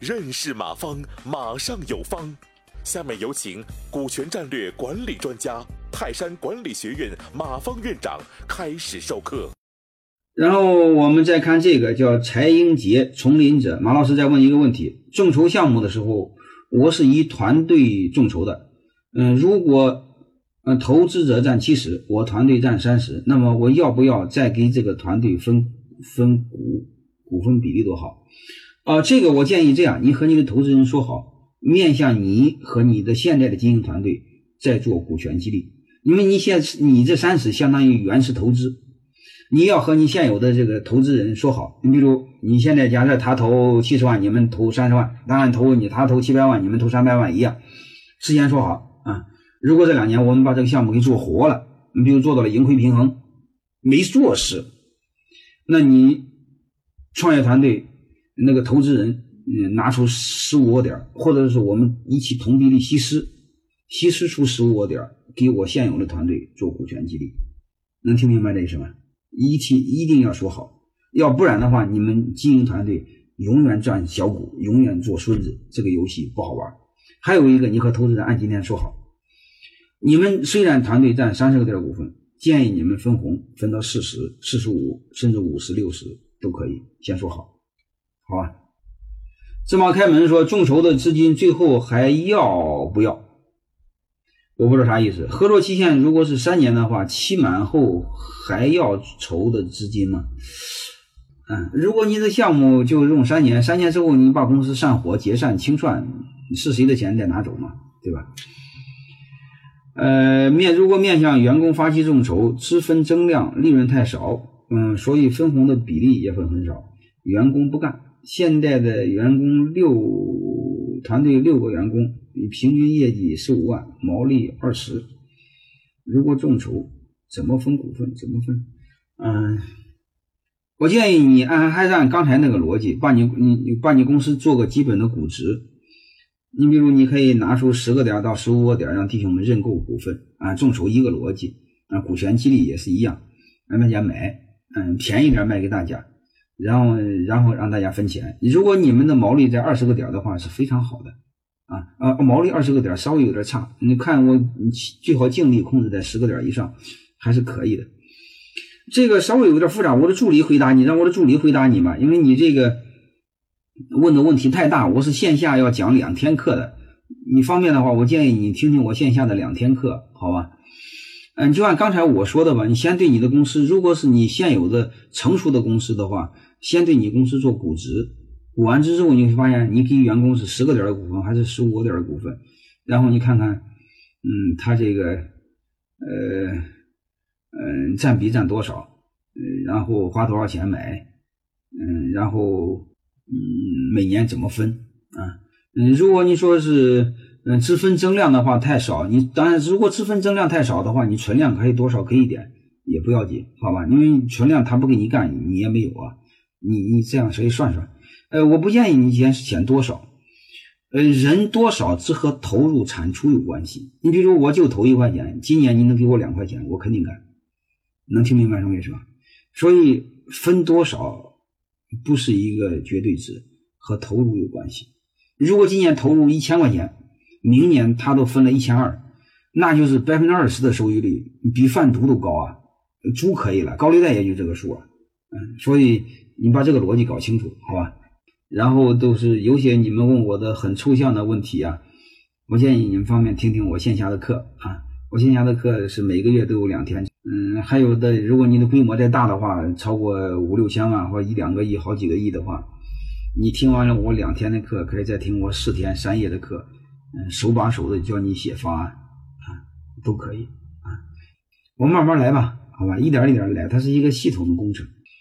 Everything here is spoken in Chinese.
认识马方，马上有方。下面有请股权战略管理专家、泰山管理学院马方院长开始授课。然后我们再看这个叫柴英杰丛林者，马老师再问一个问题：众筹项目的时候，我是以团队众筹的，嗯，如果嗯投资者占七十，我团队占三十，那么我要不要再给这个团队分分股？股份比例多好？啊，这个我建议这样，你和你的投资人说好，面向你和你的现在的经营团队再做股权激励，因为你现你这三十相当于原始投资，你要和你现有的这个投资人说好，你比如你现在假设他投七十万，你们投三十万，当然投你他投七百万，你们投三百万一样，事先说好啊。如果这两年我们把这个项目给做活了，你比如做到了盈亏平衡，没做事，那你创业团队。那个投资人，嗯，拿出十五个点或者是我们一起同比例稀释，稀释出十五个点给我现有的团队做股权激励，能听明白这意思吗？一提一定要说好，要不然的话，你们经营团队永远赚小股，永远做孙子，这个游戏不好玩。还有一个，你和投资人按今天说好，你们虽然团队占三十个点股份，建议你们分红分到四十、四十五，甚至五十、六十都可以，先说好。好吧，芝麻开门说众筹的资金最后还要不要？我不知道啥意思。合作期限如果是三年的话，期满后还要筹的资金吗？嗯，如果你的项目就用三年，三年之后你把公司散伙、解散、清算，是谁的钱再拿走嘛？对吧？呃，面如果面向员工发起众筹，资分增量，利润太少，嗯，所以分红的比例也会很少，员工不干。现在的员工六团队六个员工，平均业绩十五万，毛利二十。如果众筹，怎么分股份？怎么分？嗯，我建议你按还是按刚才那个逻辑，把你你把你公司做个基本的估值。你比如你可以拿出十个点到十五个点，让弟兄们认购股份啊。众筹一个逻辑啊，股权激励也是一样，让大家买，嗯，便宜点卖给大家。然后，然后让大家分钱。如果你们的毛利在二十个点的话，是非常好的啊啊！毛利二十个点稍微有点差，你看我你最好净利控制在十个点以上，还是可以的。这个稍微有点复杂，我的助理回答你，让我的助理回答你嘛，因为你这个问的问题太大，我是线下要讲两天课的。你方便的话，我建议你听听我线下的两天课，好吧？嗯，就按刚才我说的吧，你先对你的公司，如果是你现有的成熟的公司的话。先对你公司做估值，估完之后，你会发现你给员工是十个点的股份还是十五个点的股份，然后你看看，嗯，他这个，呃，嗯，占比占多少，嗯，然后花多少钱买，嗯，然后，嗯，每年怎么分啊？嗯，如果你说是，嗯，只分增量的话太少，你当然如果只分增量太少的话，你存量可以多少可以点，也不要紧，好吧？因为存量他不给你干，你也没有啊。你你这样谁算算？呃，我不建议你减减多少，呃，人多少只和投入产出有关系。你比如我就投一块钱，今年你能给我两块钱，我肯定干。能听明白什么意思吧？所以分多少不是一个绝对值，和投入有关系。如果今年投入一千块钱，明年他都分了一千二，那就是百分之二十的收益率，比贩毒都高啊！猪可以了，高利贷也就这个数啊。嗯，所以。你把这个逻辑搞清楚，好吧？然后都是有些你们问我的很抽象的问题啊，我建议你们方便听听我线下的课啊。我线下的课是每个月都有两天，嗯，还有的，如果你的规模再大的话，超过五六千万或一两个亿、好几个亿的话，你听完了我两天的课，可以再听我四天三夜的课，嗯，手把手的教你写方案啊，都可以啊。我们慢慢来吧，好吧，一点一点来，它是一个系统的工程。